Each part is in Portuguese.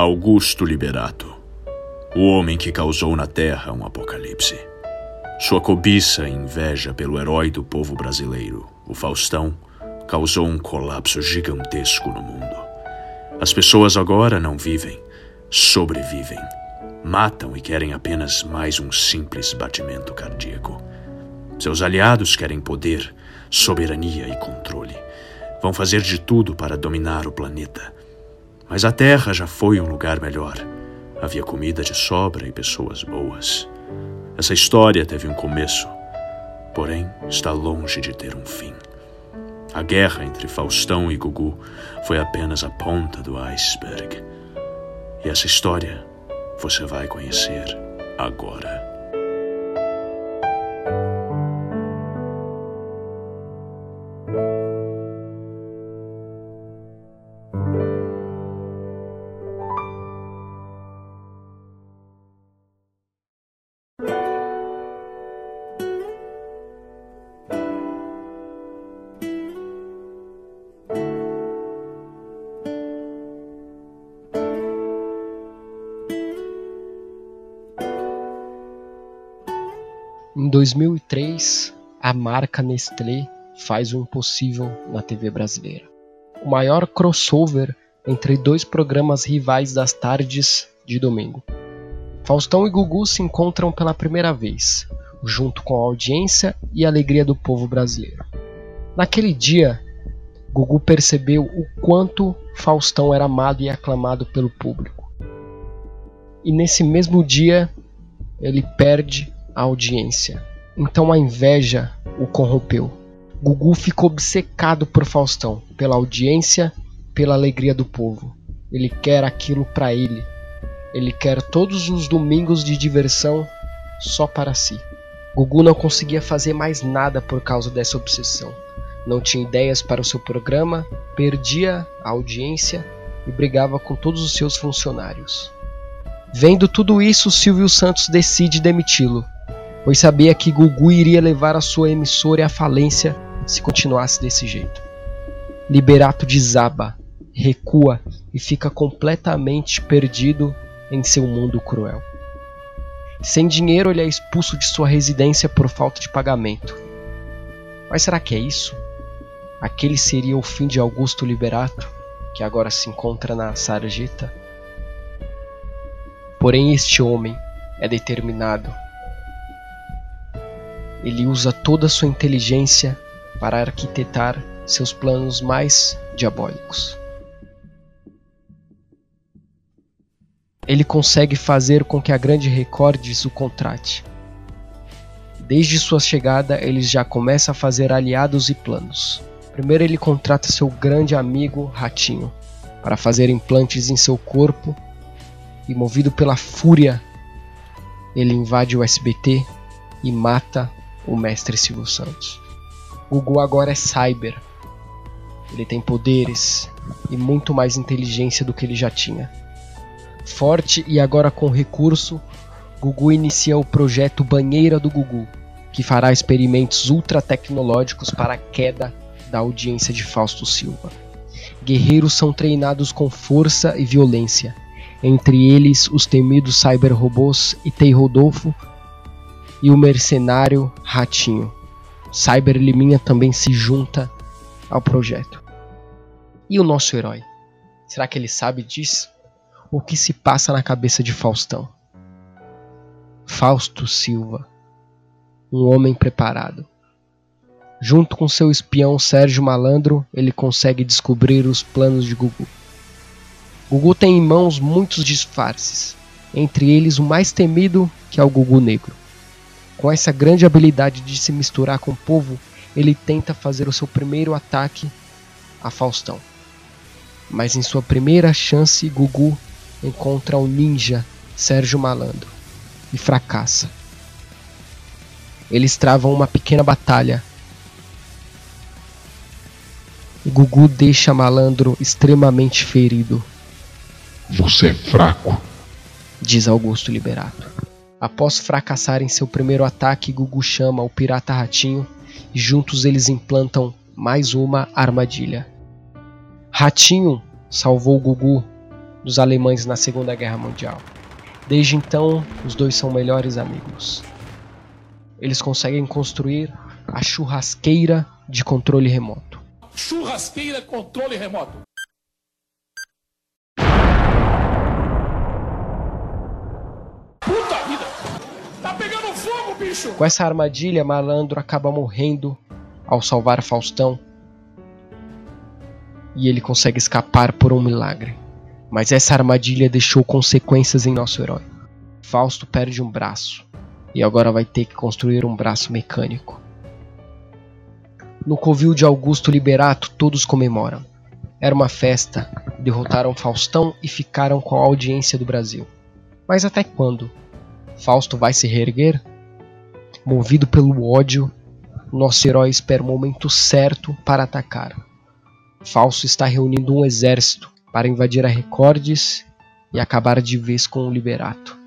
Augusto Liberato, o homem que causou na Terra um apocalipse. Sua cobiça e inveja pelo herói do povo brasileiro, o Faustão, causou um colapso gigantesco no mundo. As pessoas agora não vivem, sobrevivem. Matam e querem apenas mais um simples batimento cardíaco. Seus aliados querem poder, soberania e controle. Vão fazer de tudo para dominar o planeta mas a terra já foi um lugar melhor. Havia comida de sobra e pessoas boas. Essa história teve um começo, porém está longe de ter um fim. A guerra entre Faustão e Gugu foi apenas a ponta do iceberg. E essa história você vai conhecer agora. 2003, a marca Nestlé faz o impossível na TV brasileira. O maior crossover entre dois programas rivais das tardes de domingo. Faustão e Gugu se encontram pela primeira vez, junto com a audiência e a alegria do povo brasileiro. Naquele dia, Gugu percebeu o quanto Faustão era amado e aclamado pelo público. E nesse mesmo dia, ele perde a audiência. Então a inveja o corrompeu. Gugu ficou obcecado por Faustão, pela audiência, pela alegria do povo. Ele quer aquilo para ele. Ele quer todos os domingos de diversão só para si. Gugu não conseguia fazer mais nada por causa dessa obsessão. Não tinha ideias para o seu programa, perdia a audiência e brigava com todos os seus funcionários. Vendo tudo isso, Silvio Santos decide demiti-lo pois sabia que Gugu iria levar a sua emissora à falência se continuasse desse jeito. Liberato desaba, recua e fica completamente perdido em seu mundo cruel. Sem dinheiro, ele é expulso de sua residência por falta de pagamento. Mas será que é isso? Aquele seria o fim de Augusto Liberato, que agora se encontra na sarjeta? Porém, este homem é determinado ele usa toda a sua inteligência para arquitetar seus planos mais diabólicos. Ele consegue fazer com que a Grande Recordes o contrate. Desde sua chegada, ele já começa a fazer aliados e planos. Primeiro, ele contrata seu grande amigo Ratinho para fazer implantes em seu corpo e, movido pela fúria, ele invade o SBT e mata o mestre Silvio Santos. Gugu agora é cyber. Ele tem poderes e muito mais inteligência do que ele já tinha. Forte e agora com recurso, Gugu inicia o projeto Banheira do Gugu, que fará experimentos ultra tecnológicos para a queda da audiência de Fausto Silva. Guerreiros são treinados com força e violência, entre eles os temidos cyber-robôs Itei Rodolfo e o mercenário Ratinho. Cyber Liminha também se junta ao projeto. E o nosso herói? Será que ele sabe disso? O que se passa na cabeça de Faustão? Fausto Silva, um homem preparado. Junto com seu espião Sérgio Malandro, ele consegue descobrir os planos de Gugu. Gugu tem em mãos muitos disfarces, entre eles o mais temido, que é o Gugu Negro. Com essa grande habilidade de se misturar com o povo, ele tenta fazer o seu primeiro ataque a Faustão. Mas em sua primeira chance, Gugu encontra o ninja Sérgio Malandro e fracassa. Eles travam uma pequena batalha. Gugu deixa Malandro extremamente ferido. Você é fraco, diz Augusto Liberato. Após fracassar em seu primeiro ataque, Gugu chama o pirata Ratinho e juntos eles implantam mais uma armadilha. Ratinho salvou Gugu dos alemães na Segunda Guerra Mundial. Desde então, os dois são melhores amigos. Eles conseguem construir a churrasqueira de controle remoto. Churrasqueira controle remoto. Bicho! Com essa armadilha, Malandro acaba morrendo ao salvar Faustão. E ele consegue escapar por um milagre. Mas essa armadilha deixou consequências em nosso herói. Fausto perde um braço e agora vai ter que construir um braço mecânico. No covil de Augusto Liberato, todos comemoram. Era uma festa, derrotaram Faustão e ficaram com a audiência do Brasil. Mas até quando? Fausto vai se reerguer? Movido pelo ódio, nosso herói espera o momento certo para atacar. Fausto está reunindo um exército para invadir a Recordes e acabar de vez com o Liberato.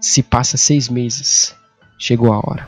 Se passa seis meses, chegou a hora.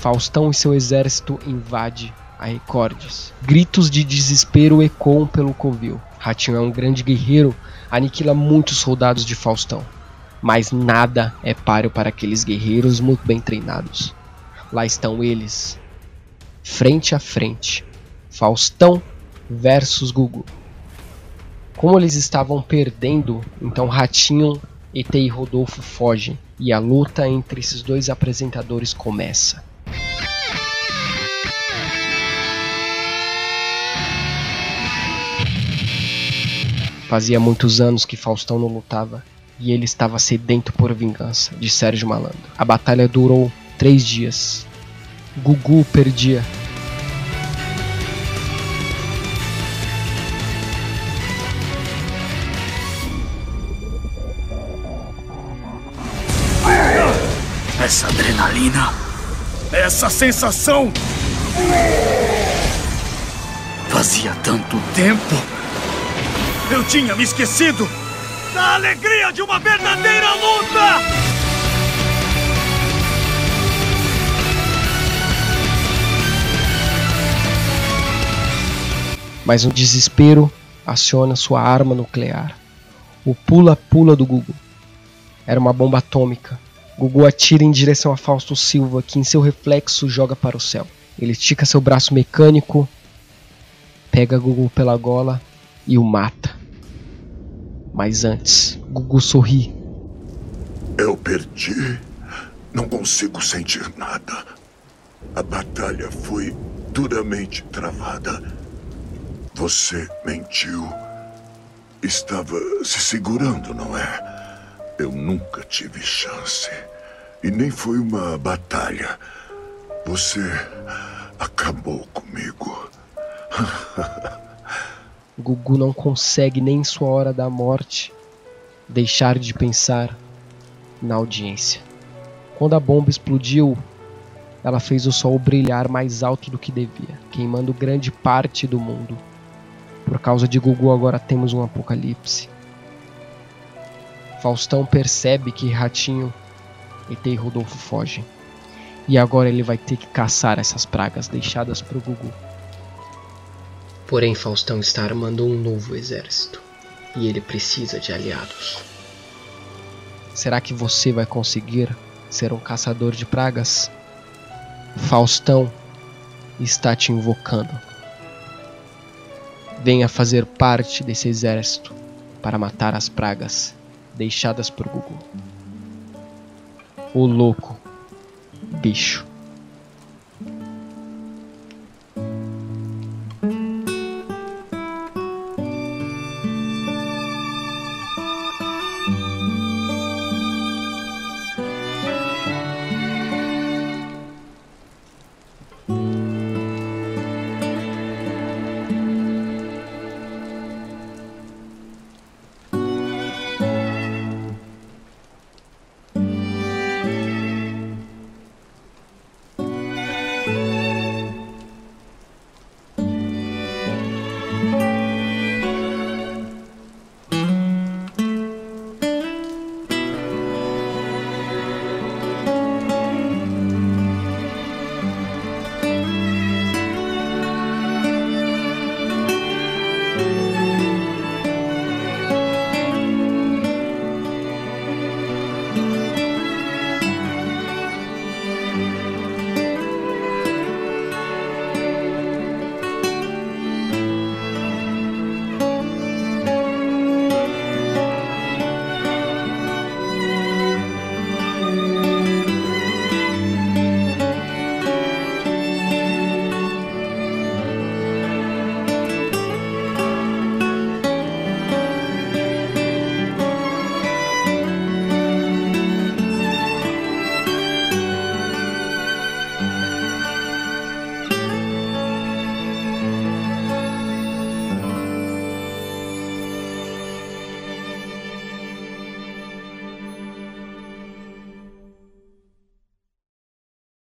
Faustão e seu exército invade a Recordes. Gritos de desespero ecoam pelo covil. Ratinho é um grande guerreiro, aniquila muitos soldados de Faustão. Mas nada é páreo para aqueles guerreiros muito bem treinados. Lá estão eles, frente a frente. Faustão versus Gugu. Como eles estavam perdendo, então Ratinho, ET e Rodolfo fogem e a luta entre esses dois apresentadores começa. Fazia muitos anos que Faustão não lutava e ele estava sedento por vingança de Sérgio Malandro. A batalha durou três dias. Gugu perdia. Essa adrenalina, essa sensação. Fazia tanto tempo. Eu tinha me esquecido da alegria de uma verdadeira luta! Mas um desespero aciona sua arma nuclear. O pula-pula do Gugu. Era uma bomba atômica. Gugu atira em direção a Fausto Silva, que em seu reflexo joga para o céu. Ele estica seu braço mecânico, pega Gugu pela gola e o mata. Mas antes, Gugu sorri. Eu perdi. Não consigo sentir nada. A batalha foi duramente travada. Você mentiu. Estava se segurando, não é? Eu nunca tive chance. E nem foi uma batalha. Você acabou comigo. Gugu não consegue nem em sua hora da morte deixar de pensar na audiência. Quando a bomba explodiu, ela fez o sol brilhar mais alto do que devia, queimando grande parte do mundo. Por causa de Gugu, agora temos um apocalipse. Faustão percebe que Ratinho, e Rodolfo fogem. E agora ele vai ter que caçar essas pragas deixadas pro Gugu. Porém, Faustão está armando um novo exército e ele precisa de aliados. Será que você vai conseguir ser um caçador de pragas? Faustão está te invocando. Venha fazer parte desse exército para matar as pragas deixadas por Gugu. O louco bicho.